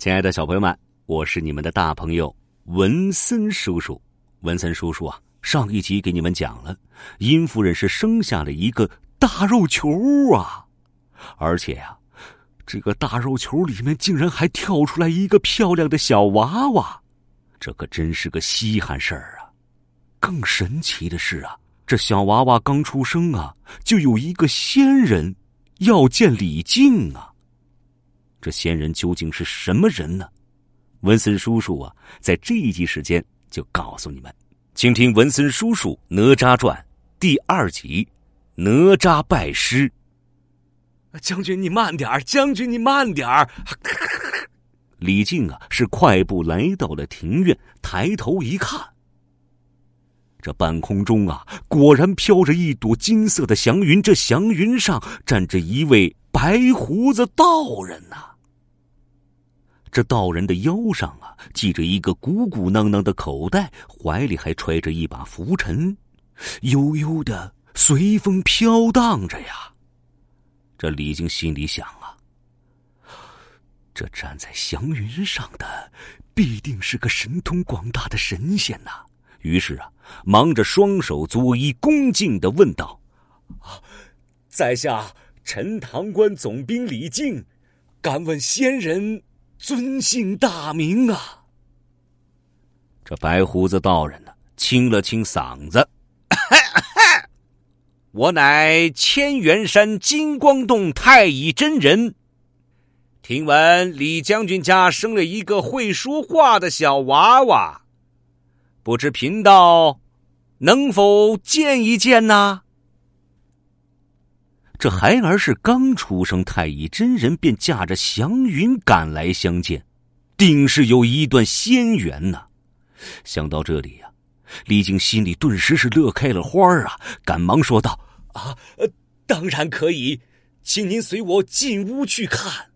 亲爱的小朋友们，我是你们的大朋友文森叔叔。文森叔叔啊，上一集给你们讲了，殷夫人是生下了一个大肉球啊，而且呀，这个大肉球里面竟然还跳出来一个漂亮的小娃娃，这可真是个稀罕事儿啊！更神奇的是啊，这小娃娃刚出生啊，就有一个仙人要见李靖啊。这仙人究竟是什么人呢？文森叔叔啊，在这一集时间就告诉你们，请听文森叔叔《哪吒传》第二集《哪吒拜师》。将军，你慢点儿！将军，你慢点儿！李靖啊，是快步来到了庭院，抬头一看，这半空中啊，果然飘着一朵金色的祥云，这祥云上站着一位白胡子道人呐。这道人的腰上啊，系着一个鼓鼓囊囊的口袋，怀里还揣着一把拂尘，悠悠的随风飘荡着呀。这李靖心里想啊，这站在祥云上的必定是个神通广大的神仙呐。于是啊，忙着双手作揖，恭敬的问道：“啊，在下陈塘关总兵李靖，敢问仙人？”尊姓大名啊！这白胡子道人呢，清了清嗓子：“ 我乃千元山金光洞太乙真人。听闻李将军家生了一个会说话的小娃娃，不知贫道能否见一见呢？”这孩儿是刚出生，太乙真人便驾着祥云赶来相见，定是有一段仙缘呐。想到这里呀，李靖心里顿时是乐开了花啊，赶忙说道：“啊，当然可以，请您随我进屋去看。”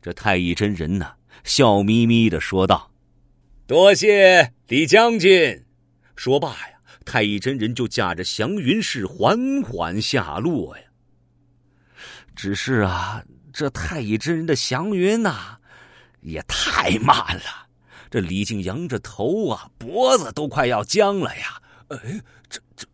这太乙真人呢，笑眯眯的说道：“多谢李将军。”说罢呀。太乙真人就驾着祥云是缓缓下落呀。只是啊，这太乙真人的祥云呐，也太慢了。这李靖扬着头啊，脖子都快要僵了呀。哎，这这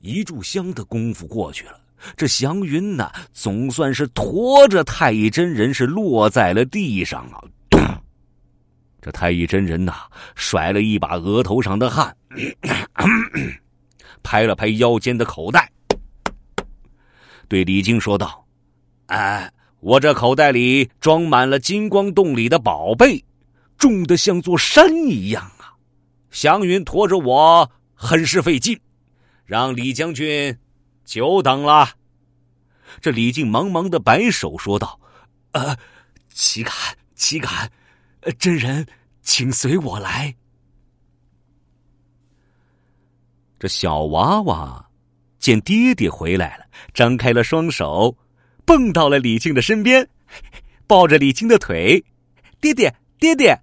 一炷香的功夫过去了，这祥云呐，总算是驮着太乙真人是落在了地上啊。这太乙真人呐，甩了一把额头上的汗。拍了拍腰间的口袋，对李靖说道：“哎，我这口袋里装满了金光洞里的宝贝，重的像座山一样啊！祥云驮着我很是费劲，让李将军久等了。”这李靖忙忙的摆手说道：“呃，岂敢岂敢，真人请随我来。”这小娃娃见爹爹回来了，张开了双手，蹦到了李靖的身边，抱着李靖的腿。爹爹，爹爹，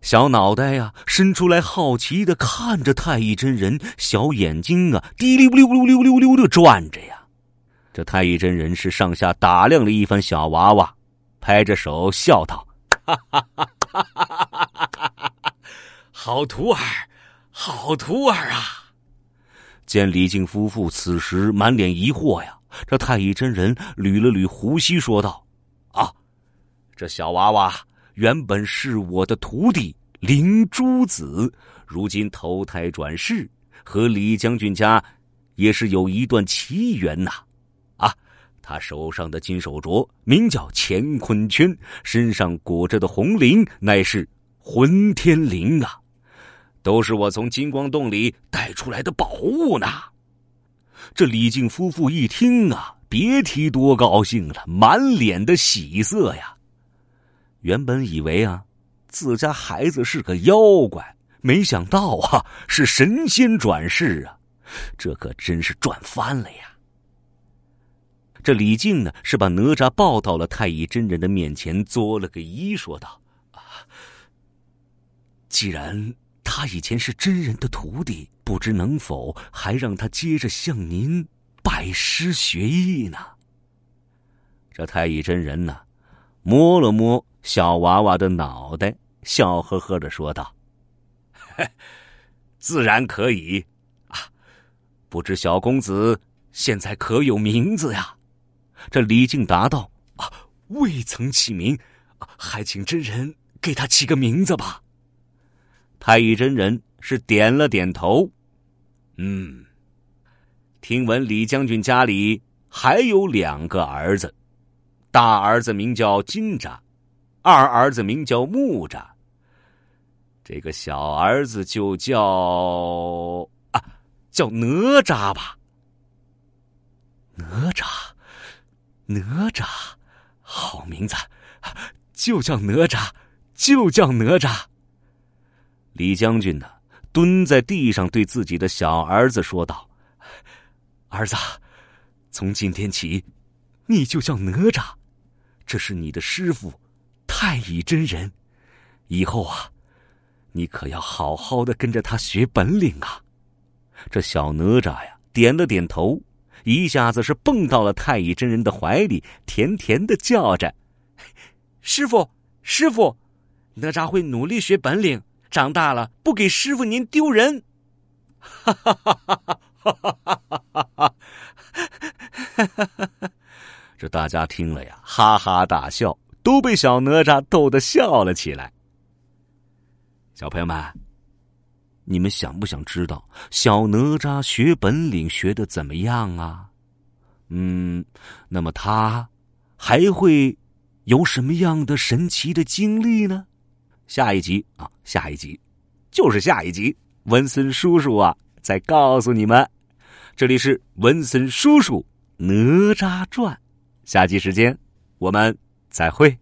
小脑袋呀伸出来，好奇的看着太乙真人，小眼睛啊滴溜溜溜溜溜溜的转着呀。这太乙真人是上下打量了一番小娃娃，拍着手笑道：“哈哈哈哈哈哈！好徒儿，好徒儿啊！”见李靖夫妇此时满脸疑惑呀，这太乙真人捋了捋胡须，说道：“啊，这小娃娃原本是我的徒弟灵珠子，如今投胎转世，和李将军家也是有一段奇缘呐。啊，他手上的金手镯名叫乾坤圈，身上裹着的红绫乃是混天绫啊。”都是我从金光洞里带出来的宝物呢。这李靖夫妇一听啊，别提多高兴了，满脸的喜色呀。原本以为啊，自家孩子是个妖怪，没想到啊，是神仙转世啊，这可真是赚翻了呀。这李靖呢，是把哪吒抱到了太乙真人的面前，作了个揖，说道：“啊，既然……”他以前是真人的徒弟，不知能否还让他接着向您拜师学艺呢？这太乙真人呢，摸了摸小娃娃的脑袋，笑呵呵的说道：“ 自然可以啊，不知小公子现在可有名字呀？”这李靖答道：“，未曾起名，还请真人给他起个名字吧。”太乙真人是点了点头，嗯。听闻李将军家里还有两个儿子，大儿子名叫金吒，二儿子名叫木吒。这个小儿子就叫啊，叫哪吒吧。哪吒，哪吒，好名字，就叫哪吒，就叫哪吒。李将军呢，蹲在地上对自己的小儿子说道。儿子，从今天起，你就叫哪吒，这是你的师傅太乙真人。以后啊，你可要好好的跟着他学本领啊！这小哪吒呀，点了点头，一下子是蹦到了太乙真人的怀里，甜甜的叫着：“师傅，师傅，哪吒会努力学本领，长大了不给师傅您丢人。”哈哈哈哈哈！哈哈哈哈哈！哈！这大家听了呀，哈哈大笑，都被小哪吒逗得笑了起来。小朋友们，你们想不想知道小哪吒学本领学的怎么样啊？嗯，那么他还会有什么样的神奇的经历呢？下一集啊，下一集就是下一集，文森叔叔啊。再告诉你们，这里是文森叔叔《哪吒传》，下集时间我们再会。